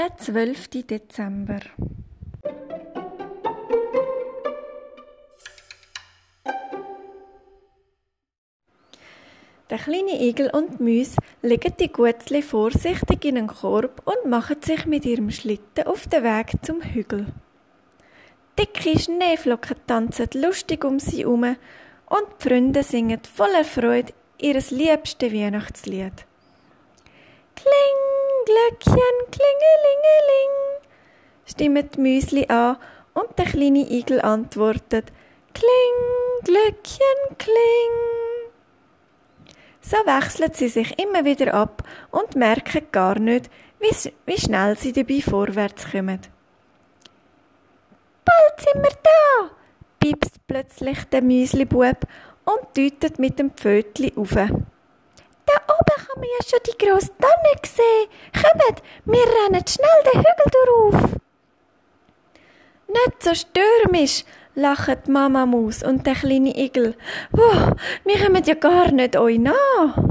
Der 12. Dezember. Der kleine Igel und Mäuse legen die Gutzli vorsichtig in einen Korb und machen sich mit ihrem Schlitten auf den Weg zum Hügel. Dicke Schneeflocken tanzen lustig um sie herum und die Freunde singen voller Freude ihres liebsten Weihnachtslied. Kling, Glöckchen, klingelingeling, stimmen die Müsli an und der kleine Igel antwortet Kling, Glöckchen, kling. So wechseln sie sich immer wieder ab und merken gar nicht, wie, wie schnell sie dabei vorwärts kommen. Bald sind wir da, piepst plötzlich der Müslibub und deutet mit dem Pfötli auf. Da oben kann man ja schon die grosse Tanne sehen. Kommt, wir rennen schnell den Hügel durch. Nicht so stürmisch, lachen die Mama Maus und der kleine Igel. Wow, wir kommen ja gar nicht euch nach.